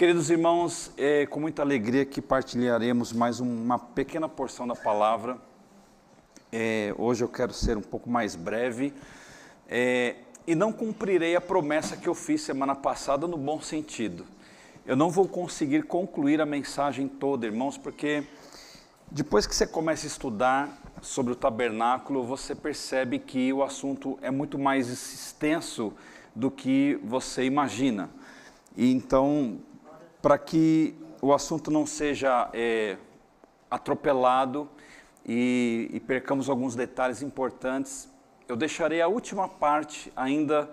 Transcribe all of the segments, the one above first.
Queridos irmãos, é com muita alegria que partilharemos mais uma pequena porção da palavra. É, hoje eu quero ser um pouco mais breve é, e não cumprirei a promessa que eu fiz semana passada no bom sentido. Eu não vou conseguir concluir a mensagem toda, irmãos, porque depois que você começa a estudar sobre o tabernáculo, você percebe que o assunto é muito mais extenso do que você imagina. E então, para que o assunto não seja é, atropelado e, e percamos alguns detalhes importantes, eu deixarei a última parte ainda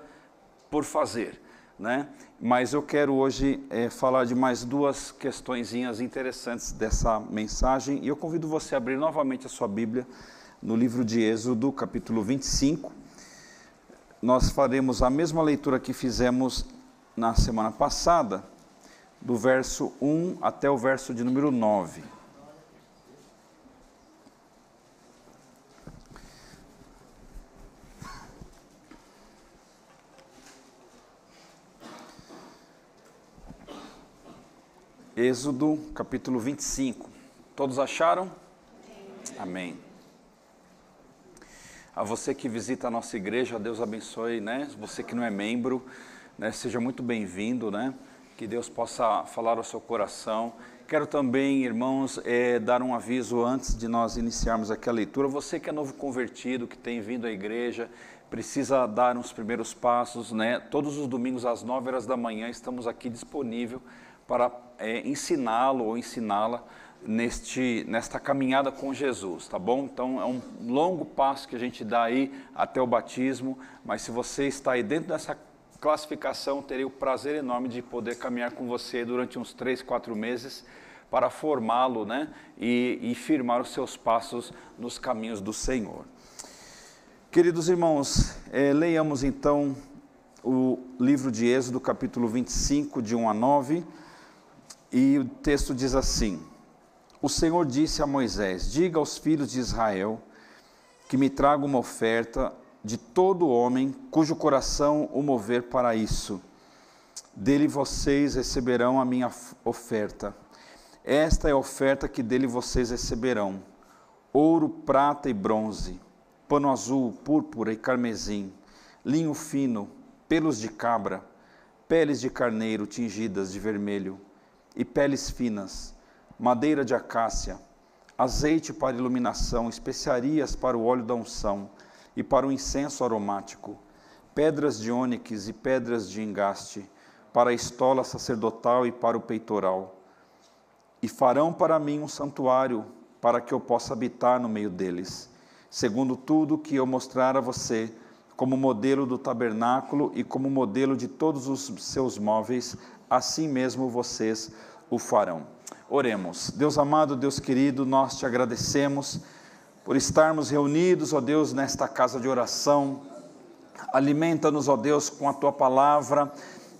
por fazer, né? Mas eu quero hoje é, falar de mais duas questõezinhas interessantes dessa mensagem e eu convido você a abrir novamente a sua Bíblia no livro de Êxodo, capítulo 25. Nós faremos a mesma leitura que fizemos na semana passada, do verso 1 até o verso de número 9. Êxodo capítulo 25. Todos acharam? Amém. A você que visita a nossa igreja, Deus abençoe, né? Você que não é membro, né? Seja muito bem-vindo, né? Que Deus possa falar ao seu coração. Quero também, irmãos, é, dar um aviso antes de nós iniciarmos aqui a leitura. Você que é novo convertido, que tem vindo à igreja, precisa dar uns primeiros passos, né? Todos os domingos às 9 horas da manhã estamos aqui disponível para é, ensiná-lo ou ensiná-la neste nesta caminhada com Jesus, tá bom? Então é um longo passo que a gente dá aí até o batismo, mas se você está aí dentro dessa classificação, terei o prazer enorme de poder caminhar com você durante uns três, quatro meses para formá-lo né? e, e firmar os seus passos nos caminhos do Senhor. Queridos irmãos, é, leiamos então o livro de Êxodo, capítulo 25, de 1 a 9, e o texto diz assim: O Senhor disse a Moisés: Diga aos filhos de Israel que me tragam uma oferta de todo homem cujo coração o mover para isso. Dele vocês receberão a minha oferta. Esta é a oferta que dele vocês receberão: ouro, prata e bronze, pano azul, púrpura e carmesim, linho fino, pelos de cabra, peles de carneiro tingidas de vermelho e peles finas, madeira de acácia, azeite para iluminação, especiarias para o óleo da unção e para o incenso aromático, pedras de ônix e pedras de engaste, para a estola sacerdotal e para o peitoral. E farão para mim um santuário, para que eu possa habitar no meio deles, segundo tudo que eu mostrar a você, como modelo do tabernáculo e como modelo de todos os seus móveis, assim mesmo vocês o farão. Oremos. Deus amado, Deus querido, nós te agradecemos por estarmos reunidos, ó Deus, nesta casa de oração. Alimenta-nos, ó Deus, com a tua palavra.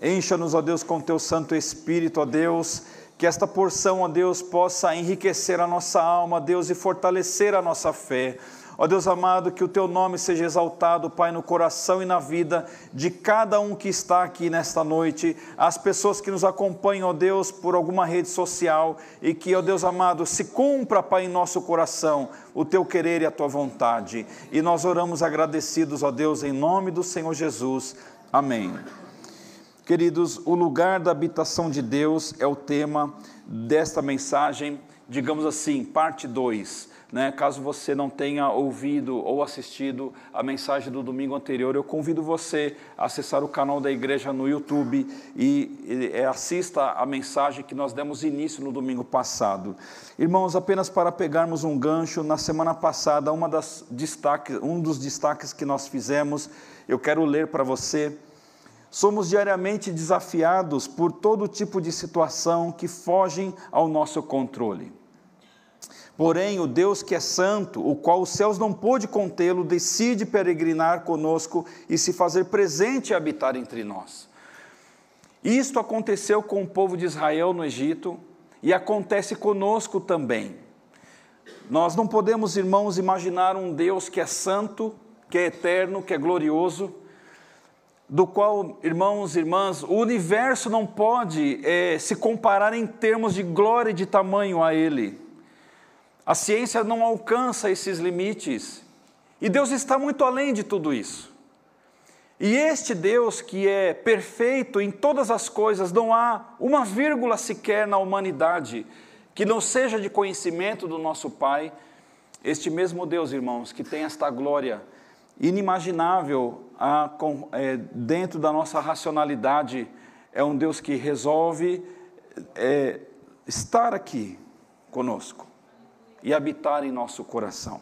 Encha-nos, ó Deus, com o teu Santo Espírito, ó Deus. Que esta porção, ó Deus, possa enriquecer a nossa alma, Deus, e fortalecer a nossa fé. Ó Deus amado, que o teu nome seja exaltado, Pai, no coração e na vida de cada um que está aqui nesta noite, as pessoas que nos acompanham, ó Deus, por alguma rede social e que, ó Deus amado, se cumpra, Pai, em nosso coração o teu querer e a tua vontade. E nós oramos agradecidos, ó Deus, em nome do Senhor Jesus. Amém. Queridos, o lugar da habitação de Deus é o tema desta mensagem, digamos assim, parte 2 né? Caso você não tenha ouvido ou assistido a mensagem do domingo anterior, eu convido você a acessar o canal da igreja no YouTube e, e assista a mensagem que nós demos início no domingo passado. Irmãos, apenas para pegarmos um gancho, na semana passada, uma das destaques, um dos destaques que nós fizemos, eu quero ler para você. Somos diariamente desafiados por todo tipo de situação que fogem ao nosso controle. Porém, o Deus que é santo, o qual os céus não pôde contê-lo, decide peregrinar conosco e se fazer presente e habitar entre nós. Isto aconteceu com o povo de Israel no Egito e acontece conosco também. Nós não podemos, irmãos, imaginar um Deus que é santo, que é eterno, que é glorioso, do qual, irmãos e irmãs, o universo não pode é, se comparar em termos de glória e de tamanho a Ele. A ciência não alcança esses limites. E Deus está muito além de tudo isso. E este Deus que é perfeito em todas as coisas, não há uma vírgula sequer na humanidade que não seja de conhecimento do nosso Pai. Este mesmo Deus, irmãos, que tem esta glória inimaginável a, com, é, dentro da nossa racionalidade, é um Deus que resolve é, estar aqui conosco e habitar em nosso coração.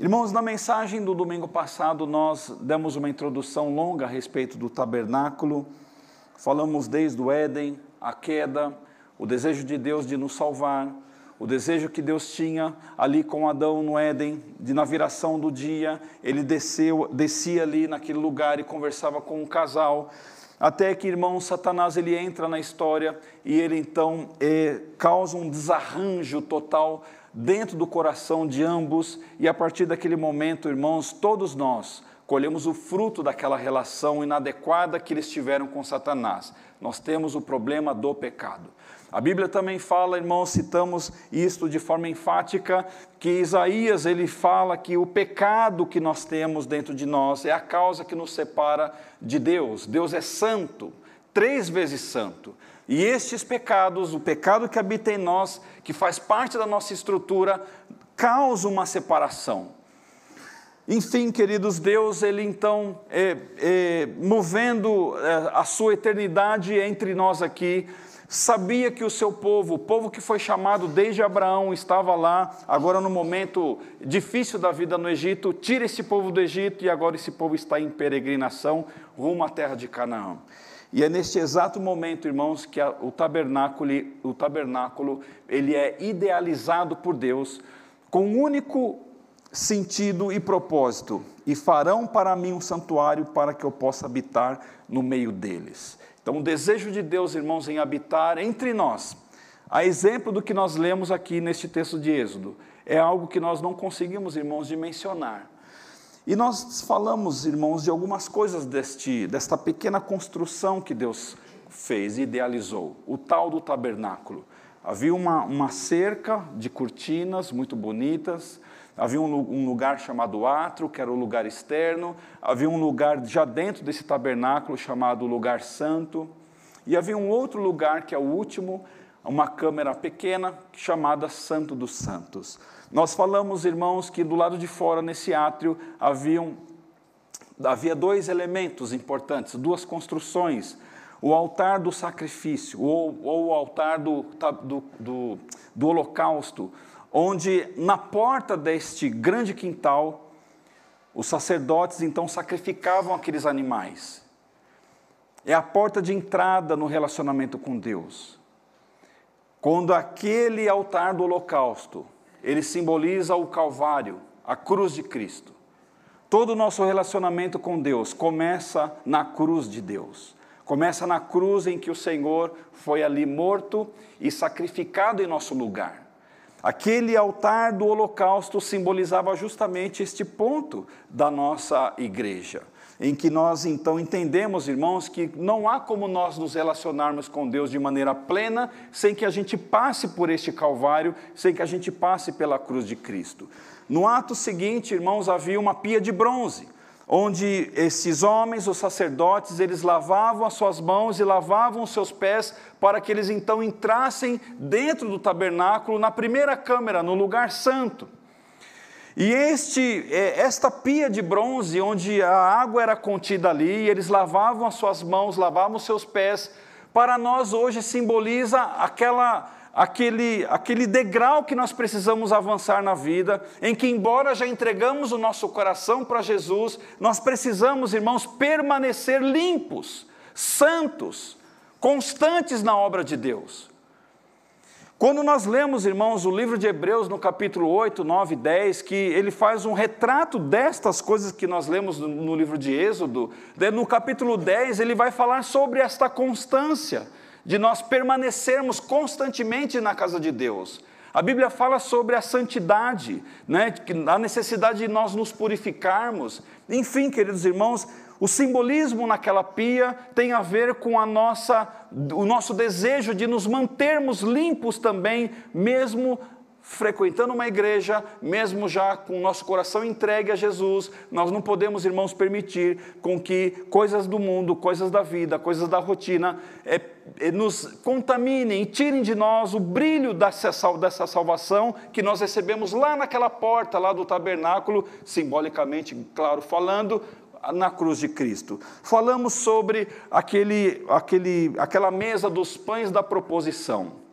Irmãos, na mensagem do domingo passado, nós demos uma introdução longa a respeito do tabernáculo, falamos desde o Éden, a queda, o desejo de Deus de nos salvar, o desejo que Deus tinha ali com Adão no Éden, de na viração do dia, ele desceu, descia ali naquele lugar e conversava com um casal, até que, irmão, Satanás ele entra na história e ele então é, causa um desarranjo total dentro do coração de ambos, e a partir daquele momento, irmãos, todos nós colhemos o fruto daquela relação inadequada que eles tiveram com Satanás. Nós temos o problema do pecado. A Bíblia também fala, irmãos, citamos isto de forma enfática, que Isaías ele fala que o pecado que nós temos dentro de nós é a causa que nos separa de Deus. Deus é santo, três vezes santo. E estes pecados, o pecado que habita em nós, que faz parte da nossa estrutura, causa uma separação. Enfim, queridos, Deus, Ele então, é, é, movendo é, a sua eternidade entre nós aqui, sabia que o seu povo, o povo que foi chamado desde Abraão, estava lá, agora no momento difícil da vida no Egito, tira esse povo do Egito e agora esse povo está em peregrinação rumo à terra de Canaã. E é neste exato momento, irmãos, que o tabernáculo, o tabernáculo ele é idealizado por Deus com um único sentido e propósito: e farão para mim um santuário para que eu possa habitar no meio deles. Então, o desejo de Deus, irmãos, em habitar entre nós, a exemplo do que nós lemos aqui neste texto de Êxodo, é algo que nós não conseguimos, irmãos, dimensionar. E nós falamos, irmãos, de algumas coisas deste, desta pequena construção que Deus fez e idealizou, o tal do tabernáculo. Havia uma, uma cerca de cortinas muito bonitas, Havia um, lugar chamado átrio, que era o lugar externo, havia um lugar já dentro desse tabernáculo chamado lugar santo, e havia um outro lugar que é o último, uma câmara pequena chamada Santo dos Santos. Nós falamos, irmãos, que do lado de fora, nesse átrio, haviam, havia dois elementos importantes, duas construções. O altar do sacrifício, ou, ou o altar do, do, do, do holocausto, onde na porta deste grande quintal, os sacerdotes então sacrificavam aqueles animais. É a porta de entrada no relacionamento com Deus. Quando aquele altar do holocausto, ele simboliza o Calvário, a cruz de Cristo. Todo o nosso relacionamento com Deus começa na cruz de Deus. Começa na cruz em que o Senhor foi ali morto e sacrificado em nosso lugar. Aquele altar do holocausto simbolizava justamente este ponto da nossa igreja, em que nós então entendemos, irmãos, que não há como nós nos relacionarmos com Deus de maneira plena sem que a gente passe por este Calvário, sem que a gente passe pela cruz de Cristo. No ato seguinte, irmãos, havia uma pia de bronze onde esses homens, os sacerdotes, eles lavavam as suas mãos e lavavam os seus pés para que eles então entrassem dentro do tabernáculo, na primeira câmara, no lugar santo. E este, é, esta pia de bronze, onde a água era contida ali, eles lavavam as suas mãos, lavavam os seus pés, para nós hoje simboliza aquela aquele, aquele degrau que nós precisamos avançar na vida, em que, embora já entregamos o nosso coração para Jesus, nós precisamos, irmãos, permanecer limpos, santos, constantes na obra de Deus. Quando nós lemos, irmãos, o livro de Hebreus no capítulo 8, 9 e 10, que ele faz um retrato destas coisas que nós lemos no livro de Êxodo, no capítulo 10 ele vai falar sobre esta constância de nós permanecermos constantemente na casa de Deus. A Bíblia fala sobre a santidade, né? a necessidade de nós nos purificarmos. Enfim, queridos irmãos, O simbolismo naquela pia tem a ver com a nossa, o nosso desejo de nos mantermos limpos também, mesmo frequentando uma igreja, mesmo já com o nosso coração entregue a Jesus, nós não podemos, irmãos, permitir com que coisas do mundo, coisas da vida, coisas da rotina é, é, nos contaminem tirem de nós o brilho dessa, dessa salvação que nós recebemos lá naquela porta, lá do tabernáculo, simbolicamente, claro, falando, na cruz de Cristo. Falamos sobre aquele, aquele, aquela mesa dos pães da proposição.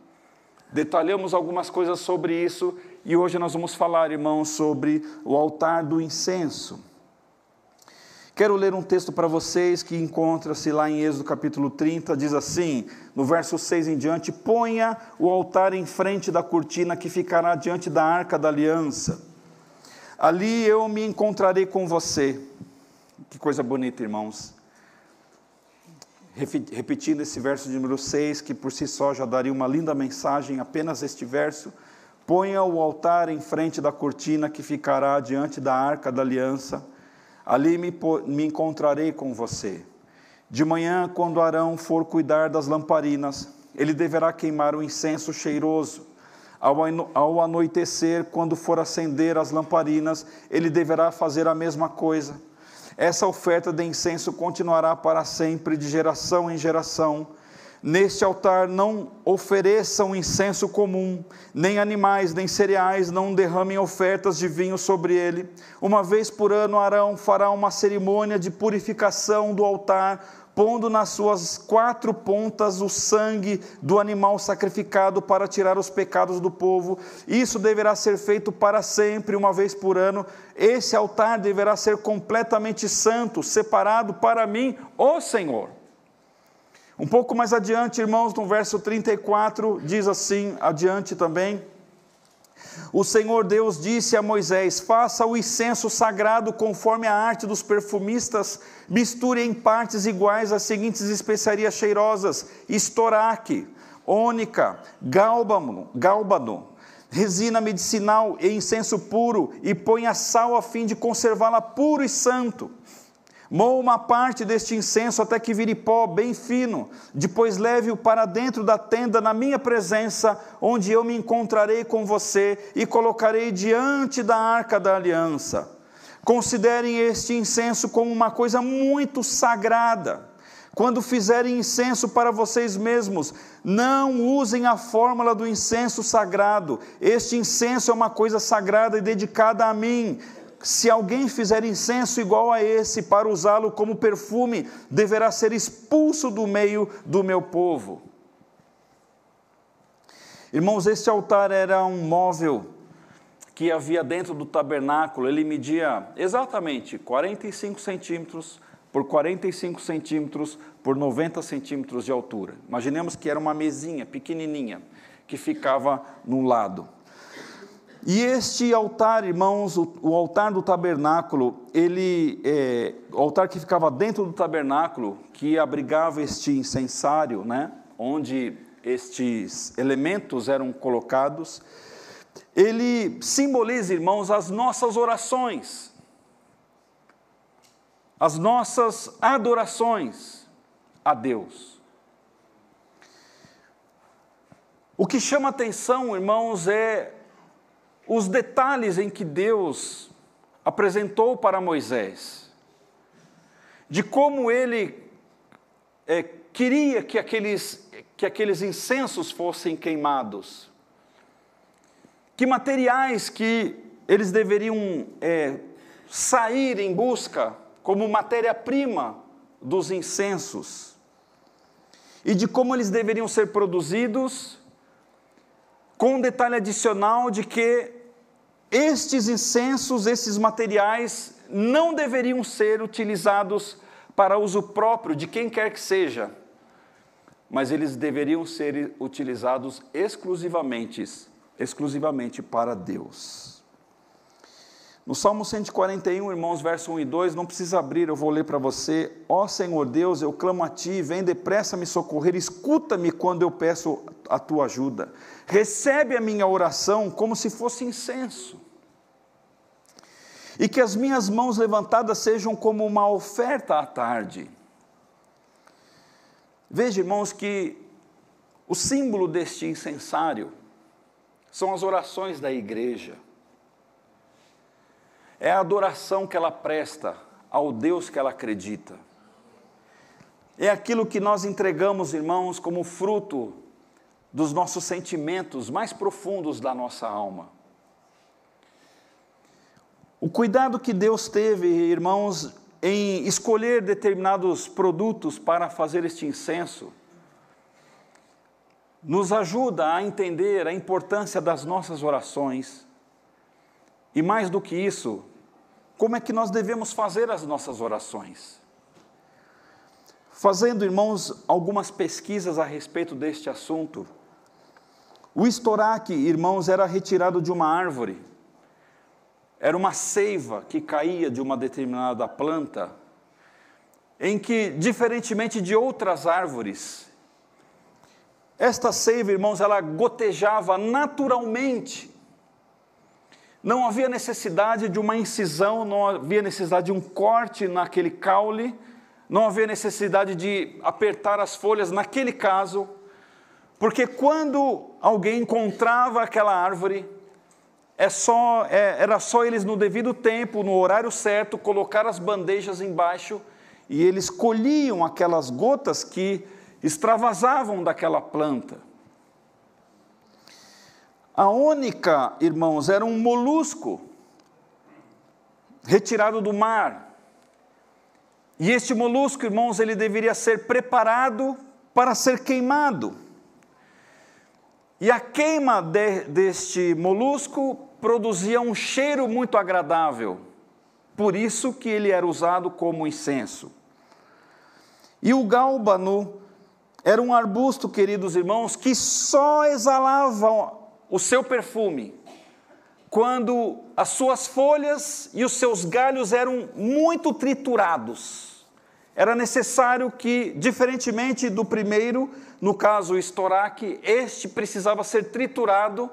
Detalhamos algumas coisas sobre isso e hoje nós vamos falar, irmãos, sobre o altar do incenso. Quero ler um texto para vocês que encontra-se lá em Êxodo capítulo 30, diz assim, no verso 6 em diante: Ponha o altar em frente da cortina que ficará diante da arca da aliança. Ali eu me encontrarei com você. Que coisa bonita, irmãos repetindo esse verso de número 6, que por si só já daria uma linda mensagem, apenas este verso. Ponha o altar em frente da cortina que ficará diante da arca da aliança. Ali me, me encontrarei com você. De manhã, quando Arão for cuidar das lamparinas, ele deverá queimar o incenso cheiroso. Ao anoitecer, quando for acender as lamparinas, ele deverá fazer a mesma coisa. Essa oferta de incenso continuará para sempre, de geração em geração. Neste altar não ofereçam incenso comum, nem animais, nem cereais, não derramem ofertas de vinho sobre ele. Uma vez por ano, Arão fará uma cerimônia de purificação do altar, pondo nas suas quatro pontas o sangue do animal sacrificado para tirar os pecados do povo. Isso deverá ser feito para sempre, uma vez por ano. Esse altar deverá ser completamente santo, separado para mim, ó Senhor. Um pouco mais adiante, irmãos, no verso 34, diz assim, adiante também. O Senhor Deus disse a Moisés: Faça o incenso sagrado conforme a arte dos perfumistas, misture em partes iguais as seguintes especiarias cheirosas: estoraque, ônica, gálbano, gálbano, resina medicinal e incenso puro, e ponha sal a fim de conservá-la puro e santo. Moa uma parte deste incenso até que vire pó bem fino, depois leve-o para dentro da tenda na minha presença, onde eu me encontrarei com você e colocarei diante da arca da aliança. Considerem este incenso como uma coisa muito sagrada. Quando fizerem incenso para vocês mesmos, não usem a fórmula do incenso sagrado. Este incenso é uma coisa sagrada e dedicada a mim se alguém fizer incenso igual a esse para usá-lo como perfume, deverá ser expulso do meio do meu povo. Irmãos, este altar era um móvel que havia dentro do tabernáculo, ele media exatamente 45 centímetros por 45 centímetros por 90 centímetros de altura. Imaginemos que era uma mesinha pequenininha que ficava no lado. E este altar, irmãos, o, o altar do tabernáculo, ele, é, o altar que ficava dentro do tabernáculo, que abrigava este incensário, né, onde estes elementos eram colocados, ele simboliza, irmãos, as nossas orações, as nossas adorações a Deus. O que chama atenção, irmãos, é os detalhes em que Deus apresentou para Moisés, de como ele é, queria que aqueles, que aqueles incensos fossem queimados, que materiais que eles deveriam é, sair em busca como matéria-prima dos incensos, e de como eles deveriam ser produzidos, com um detalhe adicional de que estes incensos, esses materiais, não deveriam ser utilizados para uso próprio de quem quer que seja, mas eles deveriam ser utilizados exclusivamente, exclusivamente para Deus. No Salmo 141, irmãos, verso 1 e 2, não precisa abrir, eu vou ler para você. Ó Senhor Deus, eu clamo a Ti, vem depressa me socorrer, escuta-me quando eu peço a Tua ajuda. Recebe a minha oração como se fosse incenso. e que as minhas mãos levantadas sejam como uma oferta à tarde. Veja, irmãos, que o símbolo deste incensário são as orações da igreja. É a adoração que ela presta ao Deus que ela acredita. É aquilo que nós entregamos, irmãos, como fruto dos nossos sentimentos mais profundos da nossa alma. O cuidado que Deus teve, irmãos, em escolher determinados produtos para fazer este incenso, nos ajuda a entender a importância das nossas orações. E mais do que isso, como é que nós devemos fazer as nossas orações. Fazendo, irmãos, algumas pesquisas a respeito deste assunto, o estoraque, irmãos, era retirado de uma árvore era uma seiva que caía de uma determinada planta, em que, diferentemente de outras árvores, esta seiva, irmãos, ela gotejava naturalmente. Não havia necessidade de uma incisão, não havia necessidade de um corte naquele caule, não havia necessidade de apertar as folhas naquele caso, porque quando alguém encontrava aquela árvore, é só, é, era só eles no devido tempo, no horário certo, colocar as bandejas embaixo e eles colhiam aquelas gotas que extravasavam daquela planta. A ônica, irmãos, era um molusco retirado do mar. E este molusco, irmãos, ele deveria ser preparado para ser queimado. E a queima de, deste molusco produzia um cheiro muito agradável, por isso que ele era usado como incenso. E o gálbano era um arbusto, queridos irmãos, que só exalava o seu perfume quando as suas folhas e os seus galhos eram muito triturados. Era necessário que, diferentemente do primeiro, no caso o estoraque, este precisava ser triturado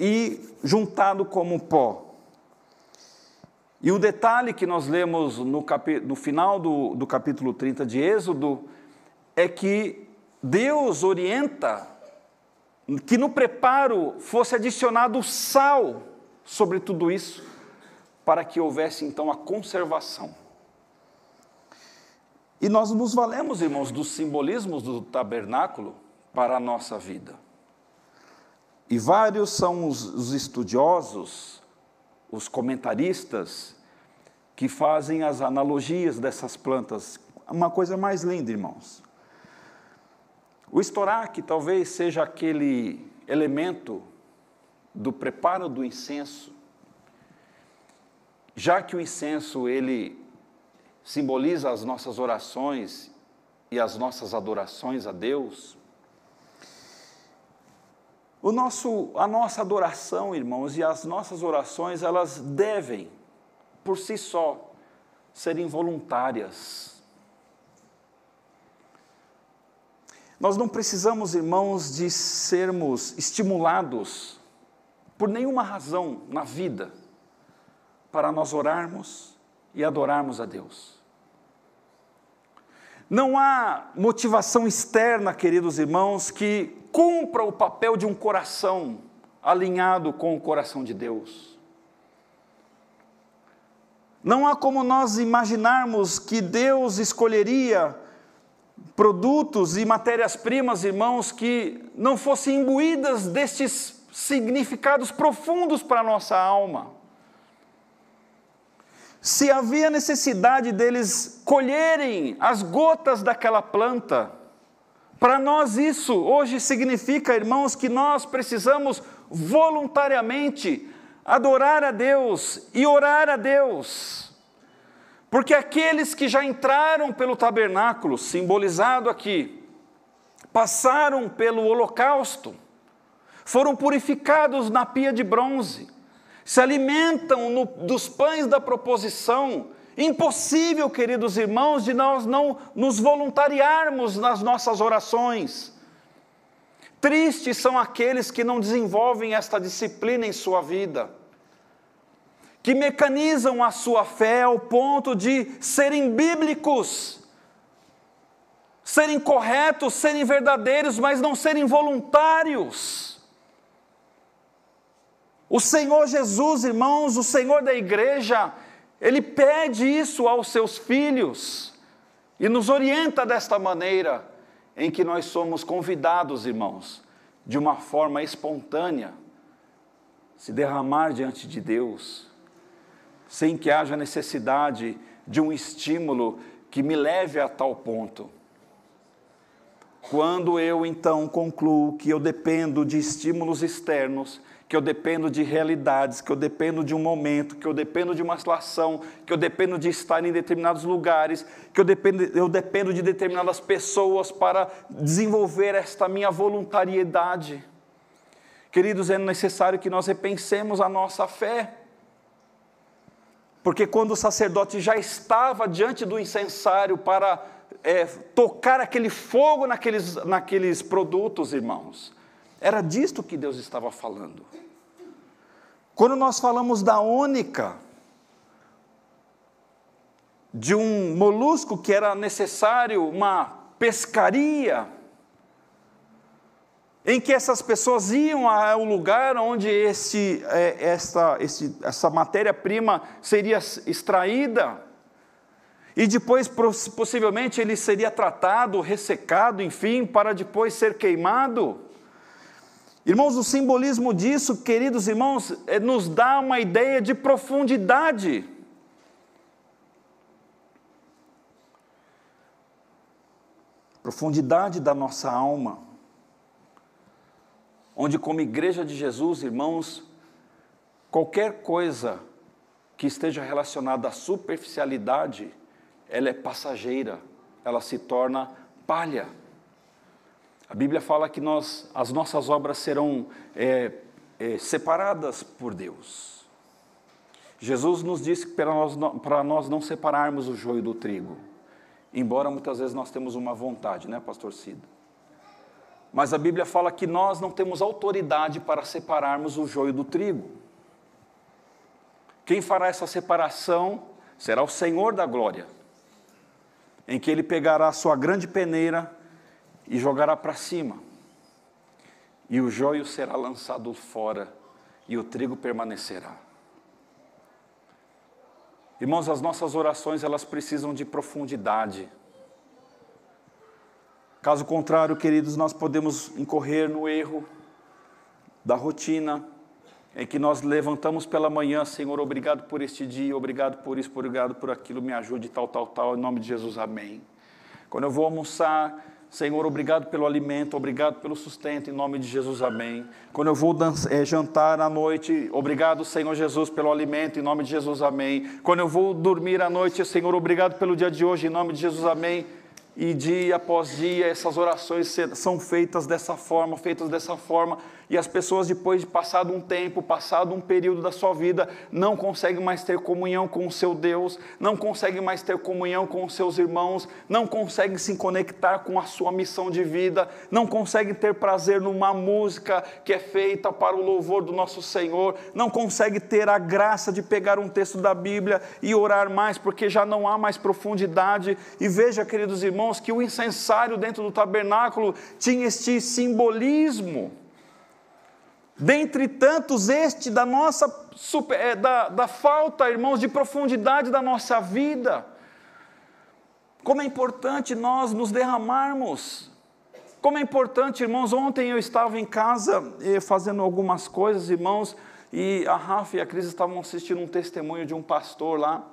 e juntado como pó. E o detalhe que nós lemos no, no final do, do capítulo 30 de Êxodo é que Deus orienta que no preparo fosse adicionado sal sobre tudo isso, para que houvesse então a conservação. E nós nos valemos, irmãos, dos simbolismos do tabernáculo para a nossa vida. E vários são os, os estudiosos, os comentaristas, que fazem as analogias dessas plantas. Uma coisa mais linda, irmãos. O estoraque talvez seja aquele elemento do preparo do incenso, já que o incenso ele simboliza as nossas orações e as nossas adorações a Deus, o nosso, a nossa adoração, irmãos, e as nossas orações, elas devem, por si só, serem voluntárias. Nós não precisamos, irmãos, de sermos estimulados por nenhuma razão na vida para nós orarmos e adorarmos a Deus. Não há motivação externa, queridos irmãos, que cumpra o papel de um coração alinhado com o coração de Deus. Não há como nós imaginarmos que Deus escolheria produtos e matérias-primas, irmãos, que não fossem imbuídas destes significados profundos para a nossa alma. Se havia necessidade deles colherem as gotas daquela planta, para nós, isso hoje significa, irmãos, que nós precisamos voluntariamente adorar a Deus e orar a Deus. Porque aqueles que já entraram pelo tabernáculo, simbolizado aqui, passaram pelo holocausto, foram purificados na pia de bronze, se alimentam no, dos pães da proposição, Impossível, queridos irmãos, de nós não nos voluntariarmos nas nossas orações. Tristes são aqueles que não desenvolvem esta disciplina em sua vida, que mecanizam a sua fé ao ponto de serem bíblicos, serem corretos, serem verdadeiros, mas não serem voluntários. O Senhor Jesus, irmãos, o Senhor da igreja, ele pede isso aos seus filhos e nos orienta desta maneira, em que nós somos convidados, irmãos, de uma forma espontânea, se derramar diante de Deus, sem que haja necessidade de um estímulo que me leve a tal ponto. Quando eu então concluo que eu dependo de estímulos externos, que eu dependo de realidades, que eu dependo de um momento, que eu dependo de uma situação, que eu dependo de estar em determinados lugares, que eu dependo, eu dependo de determinadas pessoas para desenvolver esta minha voluntariedade. Queridos, é necessário que nós repensemos a nossa fé. Porque quando o sacerdote já estava diante do incensário para é, tocar aquele fogo naqueles, naqueles produtos, irmãos. Era disto que Deus estava falando. Quando nós falamos da ônica, de um molusco que era necessário uma pescaria, em que essas pessoas iam ao lugar onde esse, é, essa, essa matéria-prima seria extraída, e depois, possivelmente, ele seria tratado, ressecado, enfim, para depois ser queimado. Irmãos, o simbolismo disso, queridos irmãos, é, nos dá uma ideia de profundidade. Profundidade da nossa alma. Onde, como igreja de Jesus, irmãos, qualquer coisa que esteja relacionada à superficialidade, ela é passageira, ela se torna palha. A Bíblia fala que nós, as nossas obras serão é, é, separadas por Deus. Jesus nos disse que para nós, para nós não separarmos o joio do trigo, embora muitas vezes nós temos uma vontade, né, pastor Cida? Mas a Bíblia fala que nós não temos autoridade para separarmos o joio do trigo. Quem fará essa separação será o Senhor da glória em que ele pegará a sua grande peneira e jogará para cima, e o joio será lançado fora, e o trigo permanecerá. Irmãos, as nossas orações elas precisam de profundidade. Caso contrário, queridos, nós podemos incorrer no erro da rotina, em que nós levantamos pela manhã, Senhor, obrigado por este dia, obrigado por isso, obrigado por aquilo, me ajude, tal, tal, tal, em nome de Jesus, amém. Quando eu vou almoçar, Senhor, obrigado pelo alimento, obrigado pelo sustento, em nome de Jesus, amém. Quando eu vou é, jantar à noite, obrigado, Senhor Jesus, pelo alimento, em nome de Jesus, amém. Quando eu vou dormir à noite, Senhor, obrigado pelo dia de hoje, em nome de Jesus, amém. E dia após dia, essas orações são feitas dessa forma, feitas dessa forma, e as pessoas, depois de passado um tempo, passado um período da sua vida, não conseguem mais ter comunhão com o seu Deus, não conseguem mais ter comunhão com os seus irmãos, não conseguem se conectar com a sua missão de vida, não conseguem ter prazer numa música que é feita para o louvor do nosso Senhor, não conseguem ter a graça de pegar um texto da Bíblia e orar mais, porque já não há mais profundidade. E veja, queridos irmãos, que o incensário dentro do tabernáculo tinha este simbolismo Dentre tantos, este da nossa super, é, da, da falta, irmãos, de profundidade da nossa vida. Como é importante nós nos derramarmos. Como é importante, irmãos, ontem eu estava em casa fazendo algumas coisas, irmãos, e a Rafa e a Cris estavam assistindo um testemunho de um pastor lá.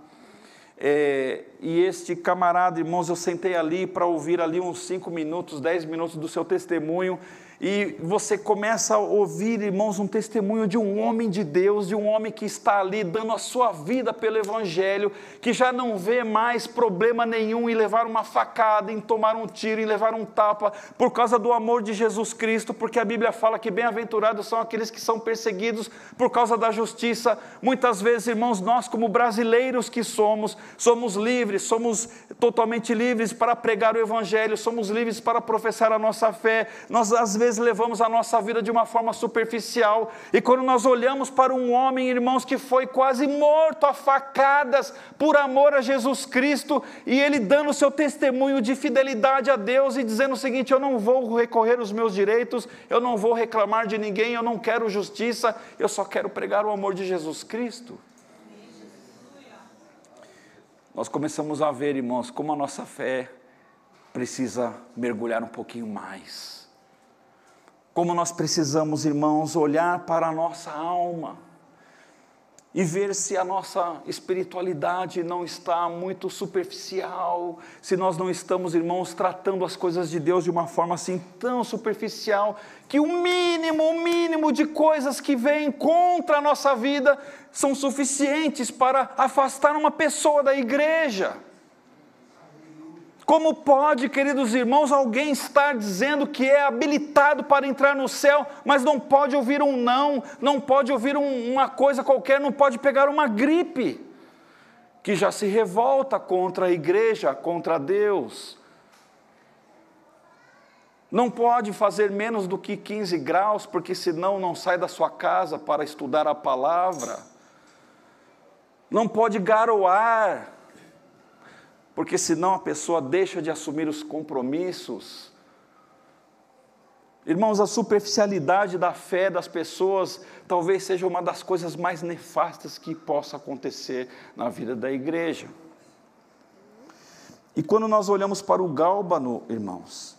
É, e este camarada, irmãos, eu sentei ali para ouvir ali uns cinco minutos, dez minutos do seu testemunho, e você começa a ouvir, irmãos, um testemunho de um homem de Deus, de um homem que está ali dando a sua vida pelo Evangelho, que já não vê mais problema nenhum em levar uma facada, em tomar um tiro, em levar um tapa, por causa do amor de Jesus Cristo, porque a Bíblia fala que bem-aventurados são aqueles que são perseguidos por causa da justiça. Muitas vezes, irmãos, nós, como brasileiros que somos, Somos livres, somos totalmente livres para pregar o Evangelho, somos livres para professar a nossa fé. Nós, às vezes, levamos a nossa vida de uma forma superficial, e quando nós olhamos para um homem, irmãos, que foi quase morto a facadas por amor a Jesus Cristo, e ele dando o seu testemunho de fidelidade a Deus e dizendo o seguinte: Eu não vou recorrer os meus direitos, eu não vou reclamar de ninguém, eu não quero justiça, eu só quero pregar o amor de Jesus Cristo. Nós começamos a ver, irmãos, como a nossa fé precisa mergulhar um pouquinho mais. Como nós precisamos, irmãos, olhar para a nossa alma e ver se a nossa espiritualidade não está muito superficial, se nós não estamos, irmãos, tratando as coisas de Deus de uma forma assim tão superficial, que o mínimo, o mínimo de coisas que vêm contra a nossa vida são suficientes para afastar uma pessoa da igreja. Como pode, queridos irmãos, alguém estar dizendo que é habilitado para entrar no céu, mas não pode ouvir um não, não pode ouvir um, uma coisa qualquer, não pode pegar uma gripe, que já se revolta contra a igreja, contra Deus. Não pode fazer menos do que 15 graus, porque senão não sai da sua casa para estudar a palavra. Não pode garoar porque senão a pessoa deixa de assumir os compromissos. Irmãos, a superficialidade da fé das pessoas talvez seja uma das coisas mais nefastas que possa acontecer na vida da igreja. E quando nós olhamos para o gálbano, irmãos,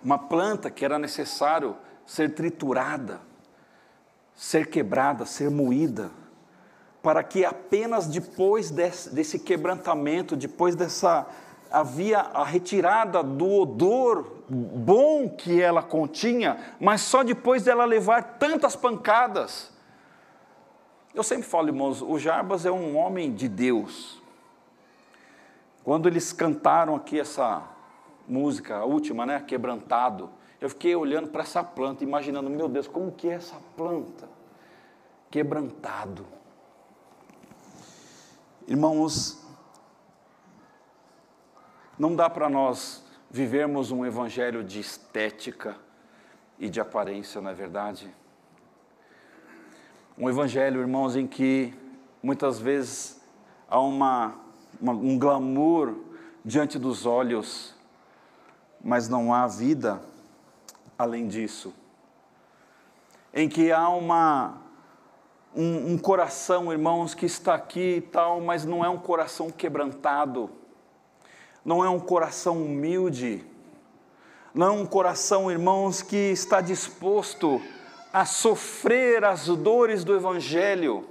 uma planta que era necessário ser triturada, ser quebrada, ser moída, para que apenas depois desse, desse quebrantamento, depois dessa havia a retirada do odor bom que ela continha, mas só depois dela levar tantas pancadas. Eu sempre falo, irmãos, o Jarbas é um homem de Deus. Quando eles cantaram aqui essa música, a última, né, quebrantado, eu fiquei olhando para essa planta, imaginando, meu Deus, como que é essa planta? Quebrantado. Irmãos, não dá para nós vivermos um evangelho de estética e de aparência, não é verdade? Um evangelho, irmãos, em que muitas vezes há uma, uma, um glamour diante dos olhos, mas não há vida além disso. Em que há uma um, um coração, irmãos, que está aqui e tal, mas não é um coração quebrantado, não é um coração humilde, não é um coração, irmãos, que está disposto a sofrer as dores do Evangelho,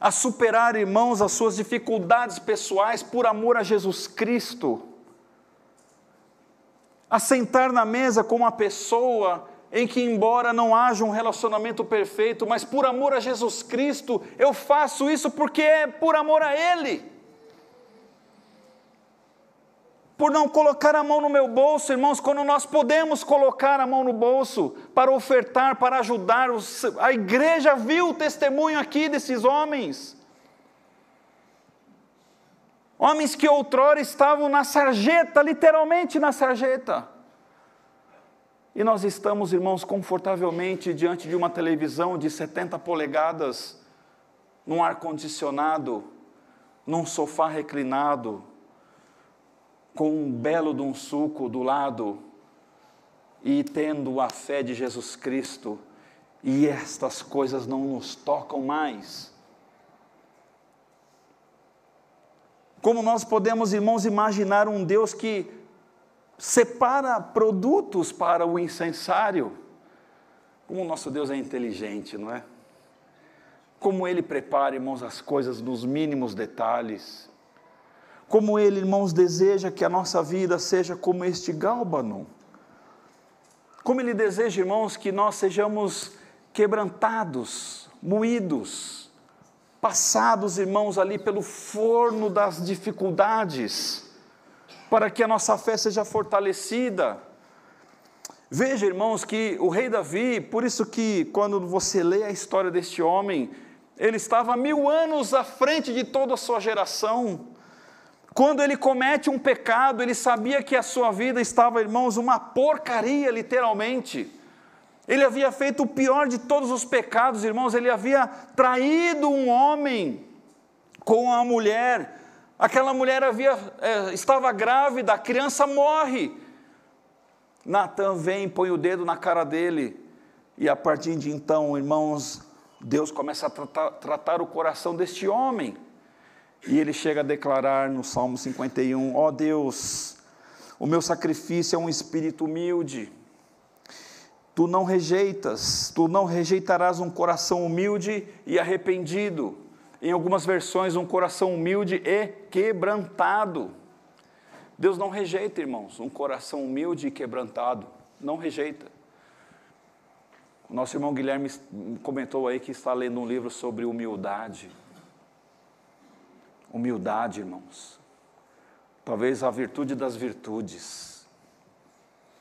a superar, irmãos, as suas dificuldades pessoais por amor a Jesus Cristo, a sentar na mesa com uma pessoa em que, embora não haja um relacionamento perfeito, mas por amor a Jesus Cristo, eu faço isso porque é por amor a Ele. Por não colocar a mão no meu bolso, irmãos, quando nós podemos colocar a mão no bolso para ofertar, para ajudar, a igreja viu o testemunho aqui desses homens. Homens que outrora estavam na sarjeta, literalmente na sarjeta e nós estamos, irmãos, confortavelmente diante de uma televisão de 70 polegadas, num ar-condicionado, num sofá reclinado, com um belo de um suco do lado e tendo a fé de Jesus Cristo, e estas coisas não nos tocam mais. Como nós podemos, irmãos, imaginar um Deus que separa produtos para o incensário. Como o nosso Deus é inteligente, não é? Como Ele prepara, irmãos, as coisas nos mínimos detalhes. Como Ele, irmãos, deseja que a nossa vida seja como este gálbano. Como Ele deseja, irmãos, que nós sejamos quebrantados, moídos, passados, irmãos, ali pelo forno das dificuldades para que a nossa fé seja fortalecida. Veja, irmãos, que o rei Davi, por isso que quando você lê a história deste homem, ele estava mil anos à frente de toda a sua geração. Quando ele comete um pecado, ele sabia que a sua vida estava, irmãos, uma porcaria, literalmente. Ele havia feito o pior de todos os pecados, irmãos, ele havia traído um homem com a mulher. Aquela mulher havia, é, estava grávida, a criança morre. Natan vem, põe o dedo na cara dele, e a partir de então, irmãos, Deus começa a tratar, tratar o coração deste homem. E ele chega a declarar no Salmo 51: Ó oh Deus, o meu sacrifício é um espírito humilde. Tu não rejeitas, tu não rejeitarás um coração humilde e arrependido. Em algumas versões, um coração humilde e quebrantado. Deus não rejeita, irmãos, um coração humilde e quebrantado. Não rejeita. O nosso irmão Guilherme comentou aí que está lendo um livro sobre humildade. Humildade, irmãos. Talvez a virtude das virtudes.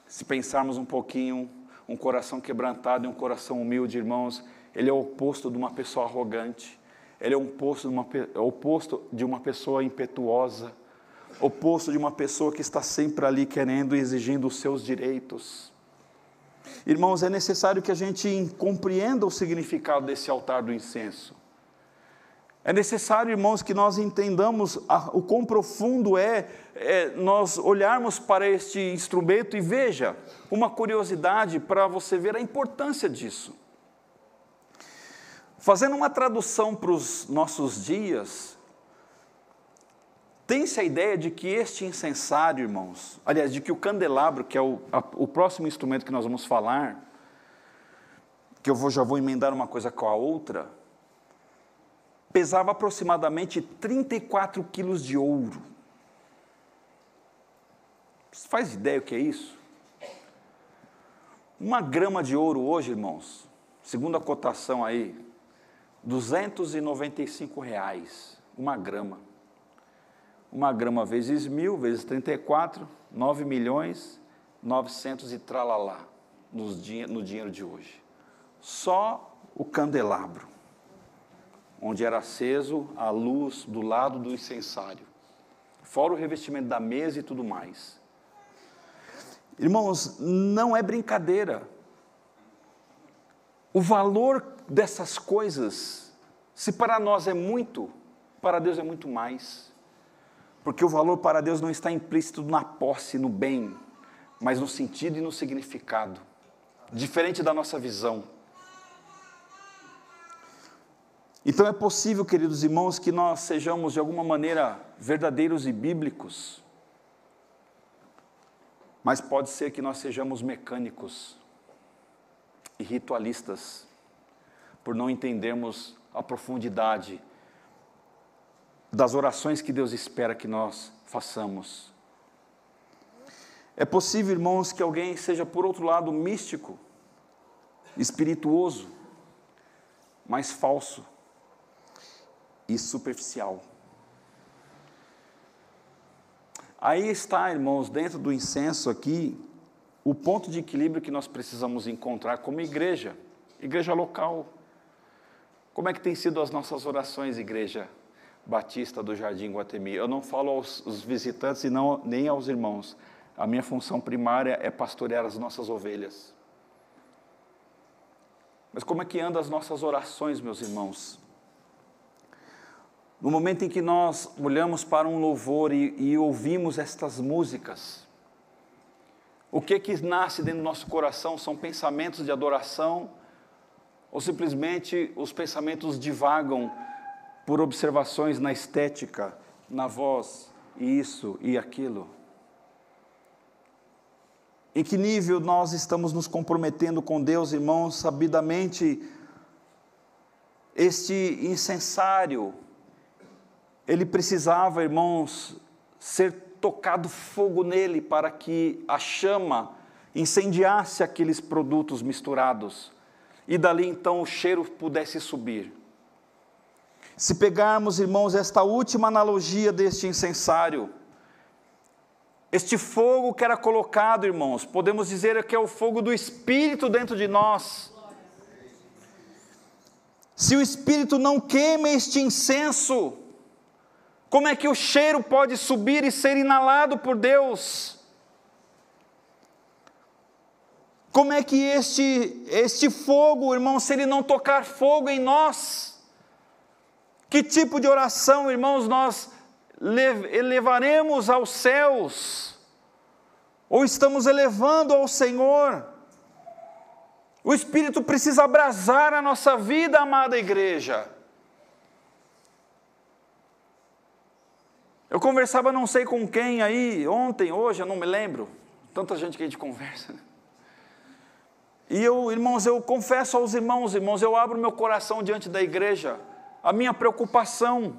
Se pensarmos um pouquinho, um coração quebrantado e um coração humilde, irmãos, ele é o oposto de uma pessoa arrogante. Ele é o oposto de uma, é oposto de uma pessoa impetuosa, oposto de uma pessoa que está sempre ali querendo e exigindo os seus direitos. Irmãos, é necessário que a gente compreenda o significado desse altar do incenso. É necessário, irmãos, que nós entendamos a, o quão profundo é, é nós olharmos para este instrumento e veja, uma curiosidade para você ver a importância disso. Fazendo uma tradução para os nossos dias, tem-se a ideia de que este incensário, irmãos, aliás, de que o candelabro, que é o, a, o próximo instrumento que nós vamos falar, que eu vou, já vou emendar uma coisa com a outra, pesava aproximadamente 34 quilos de ouro. Você faz ideia o que é isso? Uma grama de ouro hoje, irmãos, segundo a cotação aí, 295 reais, uma grama. Uma grama vezes mil, vezes 34, 9 milhões, 900 e tralalá no dinheiro de hoje. Só o candelabro onde era aceso a luz do lado do incensário, fora o revestimento da mesa e tudo mais. Irmãos, não é brincadeira. O valor dessas coisas, se para nós é muito, para Deus é muito mais. Porque o valor para Deus não está implícito na posse, no bem, mas no sentido e no significado, diferente da nossa visão. Então é possível, queridos irmãos, que nós sejamos de alguma maneira verdadeiros e bíblicos, mas pode ser que nós sejamos mecânicos e ritualistas, por não entendermos a profundidade das orações que Deus espera que nós façamos. É possível, irmãos, que alguém seja, por outro lado, místico, espirituoso, mas falso e superficial. Aí está, irmãos, dentro do incenso aqui, o ponto de equilíbrio que nós precisamos encontrar como igreja, igreja local. Como é que tem sido as nossas orações, igreja batista do Jardim Guatemi? Eu não falo aos, aos visitantes e não, nem aos irmãos. A minha função primária é pastorear as nossas ovelhas. Mas como é que andam as nossas orações, meus irmãos? No momento em que nós olhamos para um louvor e, e ouvimos estas músicas, o que que nasce dentro do nosso coração são pensamentos de adoração ou simplesmente os pensamentos divagam por observações na estética, na voz, e isso e aquilo? Em que nível nós estamos nos comprometendo com Deus, irmãos, sabidamente este incensário ele precisava, irmãos, ser tocado fogo nele para que a chama incendiasse aqueles produtos misturados e dali então o cheiro pudesse subir. Se pegarmos, irmãos, esta última analogia deste incensário, este fogo que era colocado, irmãos, podemos dizer que é o fogo do Espírito dentro de nós Se o Espírito não queima este incenso, como é que o cheiro pode subir e ser inalado por Deus? Como é que este, este fogo, irmão, se ele não tocar fogo em nós? Que tipo de oração, irmãos, nós elevaremos aos céus? Ou estamos elevando ao Senhor? O Espírito precisa abrasar a nossa vida, amada igreja. Eu conversava não sei com quem aí, ontem, hoje, eu não me lembro. Tanta gente que a gente conversa. Né? E eu, irmãos, eu confesso aos irmãos, irmãos, eu abro meu coração diante da igreja, a minha preocupação.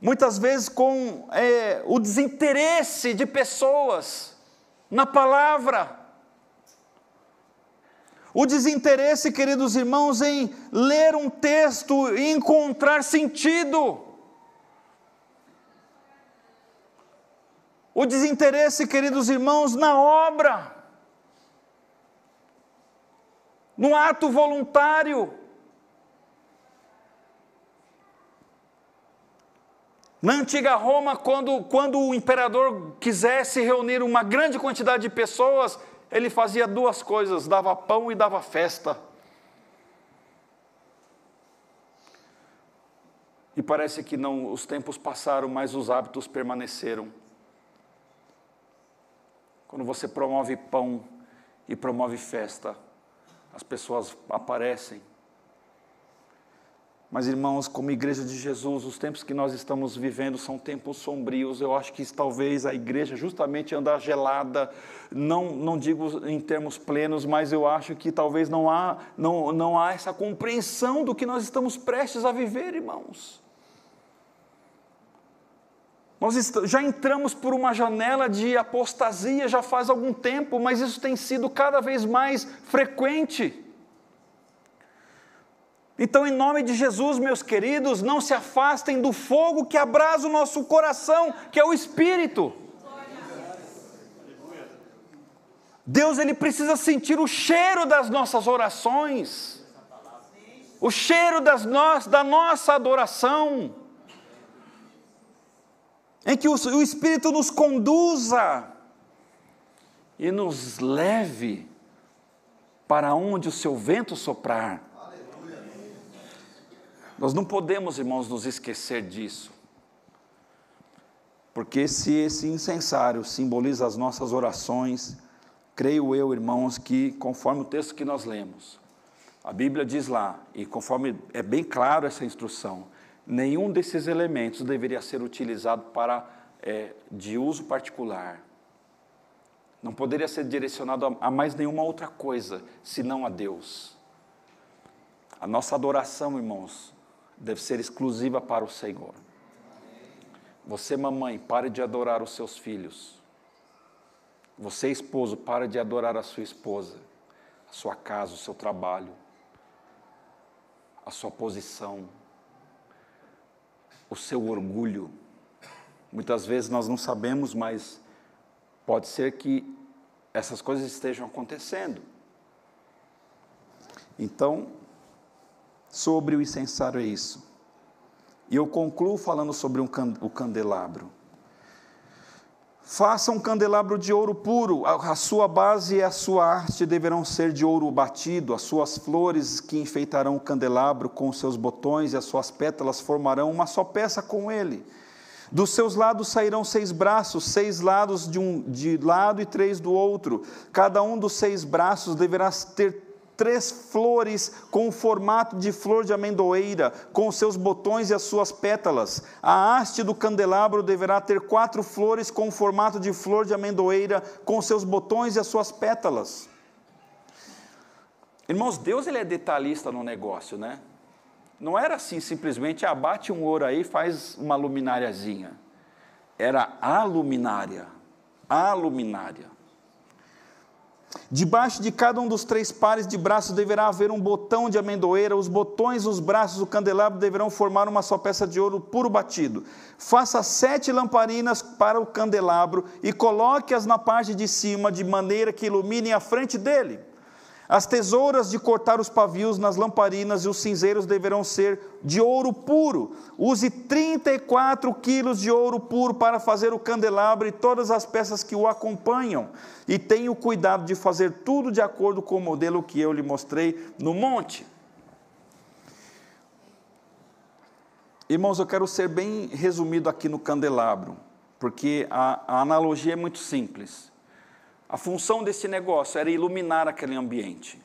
Muitas vezes com é, o desinteresse de pessoas na palavra. O desinteresse, queridos irmãos, em ler um texto e encontrar sentido. O desinteresse, queridos irmãos, na obra no ato voluntário. Na antiga Roma, quando, quando o imperador quisesse reunir uma grande quantidade de pessoas, ele fazia duas coisas: dava pão e dava festa. E parece que não, os tempos passaram, mas os hábitos permaneceram. Quando você promove pão e promove festa, as pessoas aparecem. Mas, irmãos, como igreja de Jesus, os tempos que nós estamos vivendo são tempos sombrios. Eu acho que talvez a igreja justamente anda gelada, não, não digo em termos plenos, mas eu acho que talvez não há, não, não há essa compreensão do que nós estamos prestes a viver, irmãos. Nós já entramos por uma janela de apostasia já faz algum tempo, mas isso tem sido cada vez mais frequente. Então, em nome de Jesus, meus queridos, não se afastem do fogo que abrasa o nosso coração, que é o Espírito. Deus ele precisa sentir o cheiro das nossas orações, o cheiro das no da nossa adoração em que o, Espírito nos conduza e nos leve para onde o seu vento soprar. Nós não podemos, irmãos, nos esquecer disso. Porque se esse incensário simboliza as nossas orações, creio eu, irmãos, que conforme o texto que nós lemos, a Bíblia diz lá, e conforme é bem claro essa instrução, nenhum desses elementos deveria ser utilizado para é, de uso particular. Não poderia ser direcionado a, a mais nenhuma outra coisa senão a Deus. A nossa adoração, irmãos, deve ser exclusiva para o Senhor. Você, mamãe, pare de adorar os seus filhos. Você, esposo, pare de adorar a sua esposa, a sua casa, o seu trabalho, a sua posição, o seu orgulho. Muitas vezes nós não sabemos, mas pode ser que essas coisas estejam acontecendo. Então, sobre o incensário é isso. E eu concluo falando sobre um can, o candelabro. Faça um candelabro de ouro puro, a sua base e a sua arte deverão ser de ouro batido, as suas flores que enfeitarão o candelabro com seus botões e as suas pétalas formarão uma só peça com ele. Dos seus lados sairão seis braços, seis lados de um de lado e três do outro. Cada um dos seis braços deverá ter três flores com o formato de flor de amendoeira, com seus botões e as suas pétalas. A haste do candelabro deverá ter quatro flores com o formato de flor de amendoeira, com seus botões e as suas pétalas. Irmãos, Deus ele é detalhista no negócio, né? Não era assim simplesmente abate um ouro aí, faz uma lumináriazinha. Era a luminária, a luminária. Debaixo de cada um dos três pares de braços deverá haver um botão de amendoeira, os botões os braços do candelabro deverão formar uma só peça de ouro puro batido. Faça sete lamparinas para o candelabro e coloque-as na parte de cima, de maneira que iluminem a frente dele. As tesouras de cortar os pavios nas lamparinas e os cinzeiros deverão ser de ouro puro. Use 34 quilos de ouro puro para fazer o candelabro e todas as peças que o acompanham. E tenha o cuidado de fazer tudo de acordo com o modelo que eu lhe mostrei no monte. Irmãos, eu quero ser bem resumido aqui no candelabro, porque a, a analogia é muito simples. A função desse negócio era iluminar aquele ambiente.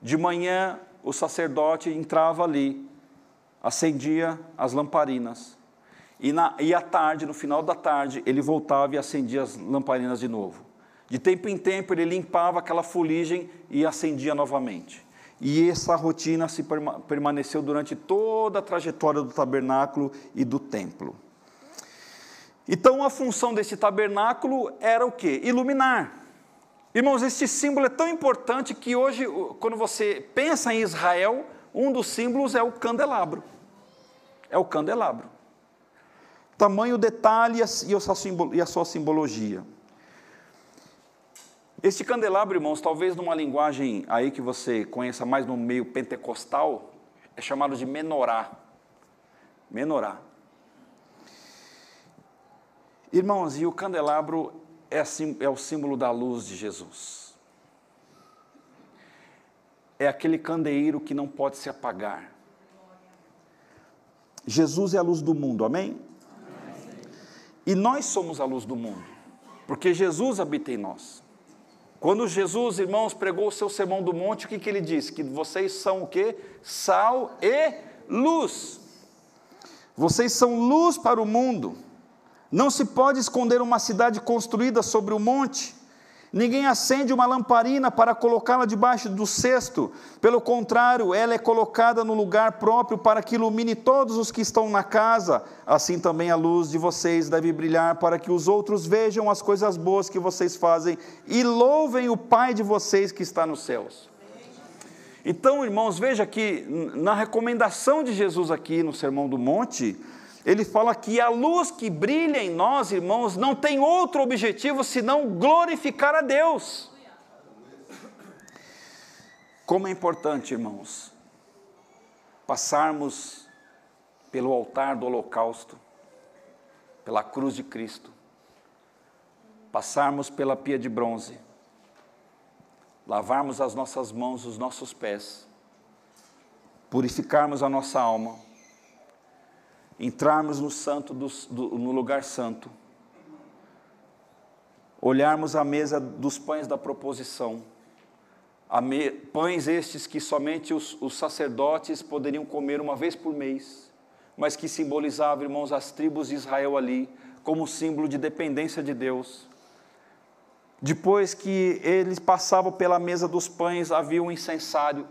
De manhã, o sacerdote entrava ali, acendia as lamparinas. E, na, e à tarde, no final da tarde, ele voltava e acendia as lamparinas de novo. De tempo em tempo, ele limpava aquela fuligem e acendia novamente. E essa rotina se permaneceu durante toda a trajetória do tabernáculo e do templo. Então a função desse tabernáculo era o que? Iluminar. Irmãos, este símbolo é tão importante que hoje, quando você pensa em Israel, um dos símbolos é o candelabro. É o candelabro. Tamanho, detalhe e a sua simbologia. Este candelabro, irmãos, talvez numa linguagem aí que você conheça mais no meio pentecostal, é chamado de menorá. Menorá. Irmãos, e o candelabro é, é o símbolo da luz de Jesus. É aquele candeeiro que não pode se apagar. Jesus é a luz do mundo, amém? amém? E nós somos a luz do mundo, porque Jesus habita em nós. Quando Jesus, irmãos, pregou o seu sermão do monte, o que, que ele disse? Que vocês são o quê? Sal e luz. Vocês são luz para o mundo. Não se pode esconder uma cidade construída sobre o monte. Ninguém acende uma lamparina para colocá-la debaixo do cesto. Pelo contrário, ela é colocada no lugar próprio para que ilumine todos os que estão na casa. Assim também a luz de vocês deve brilhar para que os outros vejam as coisas boas que vocês fazem e louvem o Pai de vocês que está nos céus. Então, irmãos, veja que na recomendação de Jesus aqui no Sermão do Monte, ele fala que a luz que brilha em nós, irmãos, não tem outro objetivo senão glorificar a Deus. Como é importante, irmãos, passarmos pelo altar do holocausto, pela cruz de Cristo, passarmos pela pia de bronze, lavarmos as nossas mãos, os nossos pés, purificarmos a nossa alma entrarmos no santo do, do, no lugar santo, olharmos a mesa dos pães da proposição, me, pães estes que somente os, os sacerdotes poderiam comer uma vez por mês, mas que simbolizavam, irmãos, as tribos de Israel ali, como símbolo de dependência de Deus. Depois que eles passavam pela mesa dos pães, havia um incensário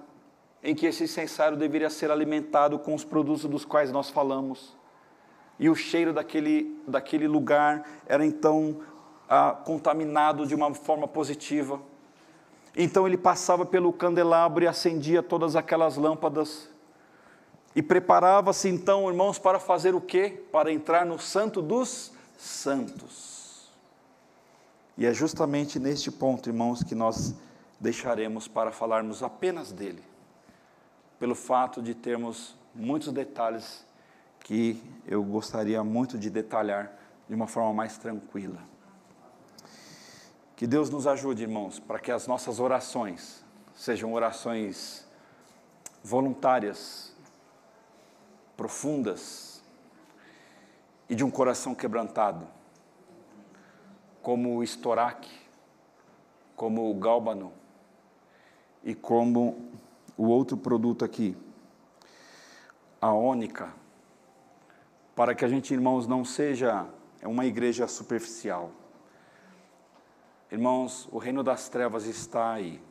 em que esse incensário deveria ser alimentado com os produtos dos quais nós falamos. E o cheiro daquele, daquele lugar era então ah, contaminado de uma forma positiva. Então ele passava pelo candelabro e acendia todas aquelas lâmpadas. E preparava-se então, irmãos, para fazer o quê? Para entrar no Santo dos Santos. E é justamente neste ponto, irmãos, que nós deixaremos para falarmos apenas dele pelo fato de termos muitos detalhes que eu gostaria muito de detalhar de uma forma mais tranquila. Que Deus nos ajude, irmãos, para que as nossas orações sejam orações voluntárias, profundas e de um coração quebrantado, como o estoraque, como o gálbano e como o outro produto aqui, a ônica, para que a gente, irmãos, não seja uma igreja superficial. Irmãos, o reino das trevas está aí,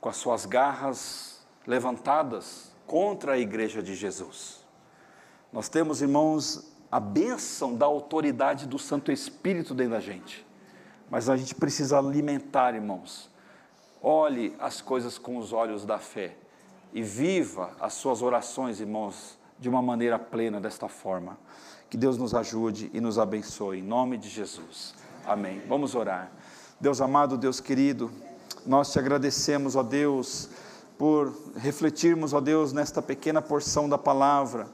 com as suas garras levantadas contra a igreja de Jesus. Nós temos, irmãos, a bênção da autoridade do Santo Espírito dentro da gente, mas a gente precisa alimentar, irmãos, Olhe as coisas com os olhos da fé e viva as suas orações, irmãos, de uma maneira plena desta forma. Que Deus nos ajude e nos abençoe, em nome de Jesus. Amém. Vamos orar. Deus amado, Deus querido, nós te agradecemos, ó Deus, por refletirmos, ó Deus, nesta pequena porção da palavra.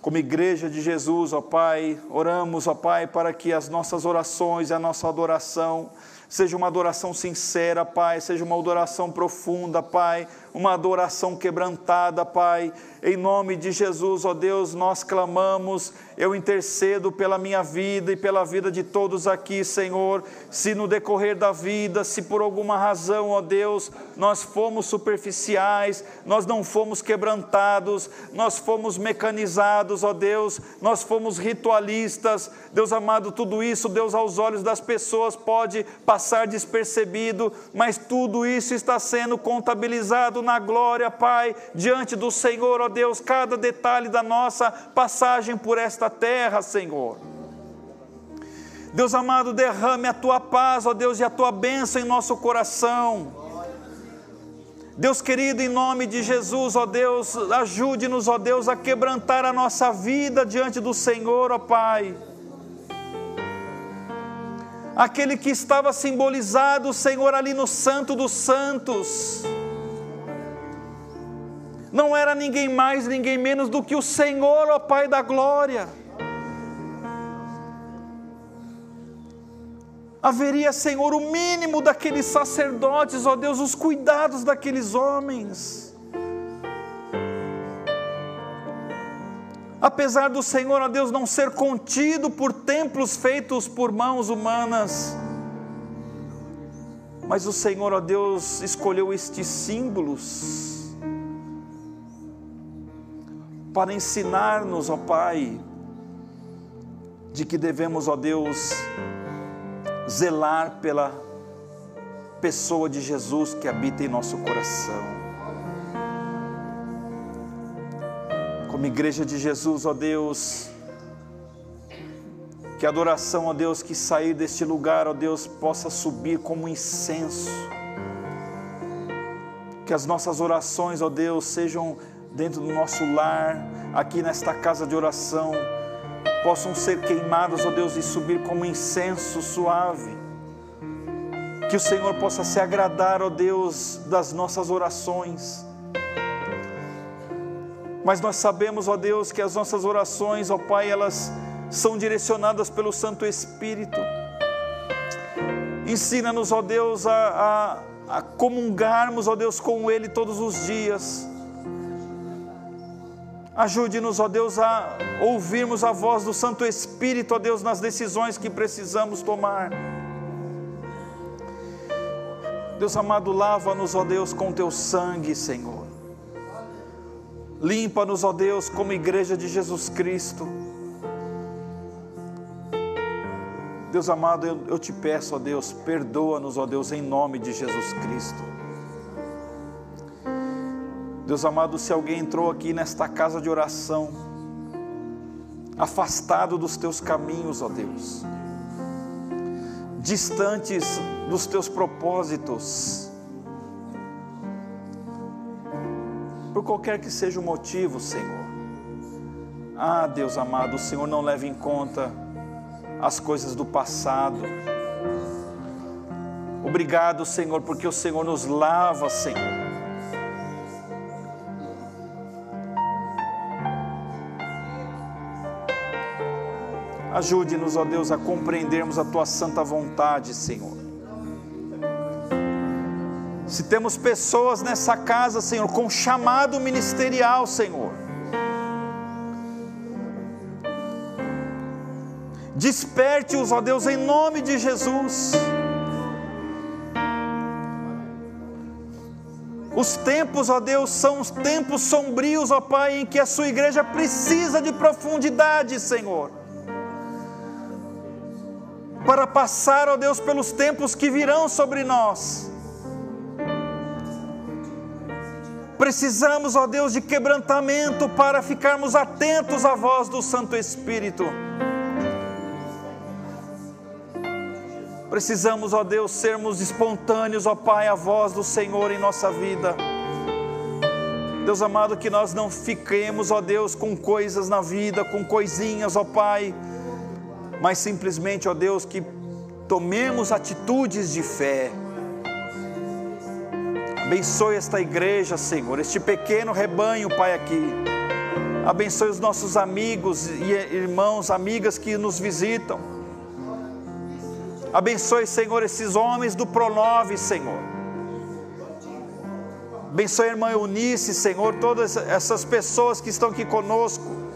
Como igreja de Jesus, ó Pai, oramos, ó Pai, para que as nossas orações e a nossa adoração seja uma adoração sincera, Pai, seja uma adoração profunda, Pai, uma adoração quebrantada, Pai. Em nome de Jesus, ó Deus, nós clamamos, eu intercedo pela minha vida e pela vida de todos aqui, Senhor. Se no decorrer da vida, se por alguma razão, ó Deus, nós fomos superficiais, nós não fomos quebrantados, nós fomos mecanizados, ó Deus, nós fomos ritualistas, Deus amado, tudo isso, Deus, aos olhos das pessoas pode passar despercebido, mas tudo isso está sendo contabilizado na glória, Pai, diante do Senhor, ó Deus, cada detalhe da nossa passagem por esta terra, Senhor. Deus amado, derrame a tua paz, ó Deus, e a tua bênção em nosso coração. Deus querido, em nome de Jesus, ó Deus, ajude-nos, ó Deus, a quebrantar a nossa vida diante do Senhor, ó Pai. Aquele que estava simbolizado, Senhor, ali no Santo dos Santos não era ninguém mais, ninguém menos do que o Senhor, ó Pai da glória. Haveria, Senhor, o mínimo daqueles sacerdotes, ó Deus, os cuidados daqueles homens. Apesar do Senhor, ó Deus, não ser contido por templos feitos por mãos humanas, mas o Senhor, ó Deus, escolheu estes símbolos para ensinar-nos, ó Pai, de que devemos, ó Deus, zelar pela pessoa de Jesus que habita em nosso coração. Como igreja de Jesus, ó Deus, que a adoração, ó Deus, que sair deste lugar, ó Deus, possa subir como incenso. Que as nossas orações, ó Deus, sejam dentro do nosso lar, aqui nesta casa de oração, possam ser queimadas, ó Deus, e subir como incenso suave. Que o Senhor possa se agradar, ó Deus, das nossas orações. Mas nós sabemos, ó Deus, que as nossas orações, ó Pai, elas são direcionadas pelo Santo Espírito. Ensina-nos, ó Deus, a, a, a comungarmos, ó Deus, com Ele todos os dias Ajude-nos, ó Deus, a ouvirmos a voz do Santo Espírito, ó Deus, nas decisões que precisamos tomar. Deus amado, lava-nos, ó Deus, com teu sangue, Senhor. Limpa-nos, ó Deus, como igreja de Jesus Cristo. Deus amado, eu, eu te peço, ó Deus, perdoa-nos, ó Deus, em nome de Jesus Cristo. Deus amado, se alguém entrou aqui nesta casa de oração, afastado dos teus caminhos, ó Deus, distantes dos teus propósitos, por qualquer que seja o motivo, Senhor. Ah, Deus amado, o Senhor não leva em conta as coisas do passado. Obrigado, Senhor, porque o Senhor nos lava, Senhor Ajude-nos, ó Deus, a compreendermos a tua santa vontade, Senhor. Se temos pessoas nessa casa, Senhor, com chamado ministerial, Senhor, desperte-os, ó Deus, em nome de Jesus. Os tempos, ó Deus, são os tempos sombrios, ó Pai, em que a sua igreja precisa de profundidade, Senhor para passar, ó Deus, pelos tempos que virão sobre nós. Precisamos, ó Deus, de quebrantamento para ficarmos atentos à voz do Santo Espírito. Precisamos, ó Deus, sermos espontâneos, ó Pai, à voz do Senhor em nossa vida. Deus amado, que nós não fiquemos, ó Deus, com coisas na vida, com coisinhas, ó Pai mas simplesmente, ó Deus, que tomemos atitudes de fé. Abençoe esta igreja, Senhor, este pequeno rebanho, Pai, aqui. Abençoe os nossos amigos e irmãos, amigas que nos visitam. Abençoe, Senhor, esses homens do Pronove, Senhor. Abençoe a irmã Eunice, Senhor, todas essas pessoas que estão aqui conosco.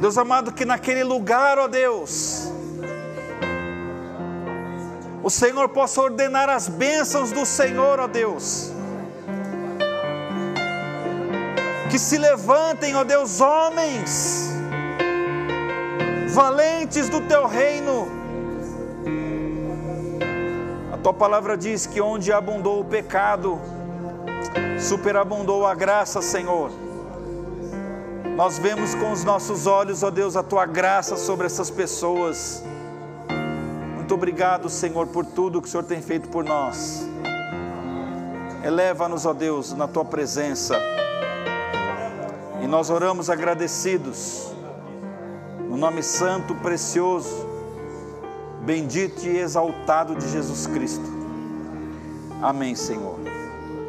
Deus amado, que naquele lugar, ó Deus, o Senhor possa ordenar as bênçãos do Senhor, ó Deus. Que se levantem, ó Deus, homens valentes do teu reino. A tua palavra diz que onde abundou o pecado, superabundou a graça, Senhor. Nós vemos com os nossos olhos, ó Deus, a tua graça sobre essas pessoas. Muito obrigado, Senhor, por tudo que o Senhor tem feito por nós. Eleva-nos, ó Deus, na tua presença. E nós oramos agradecidos no nome santo, precioso, bendito e exaltado de Jesus Cristo. Amém, Senhor.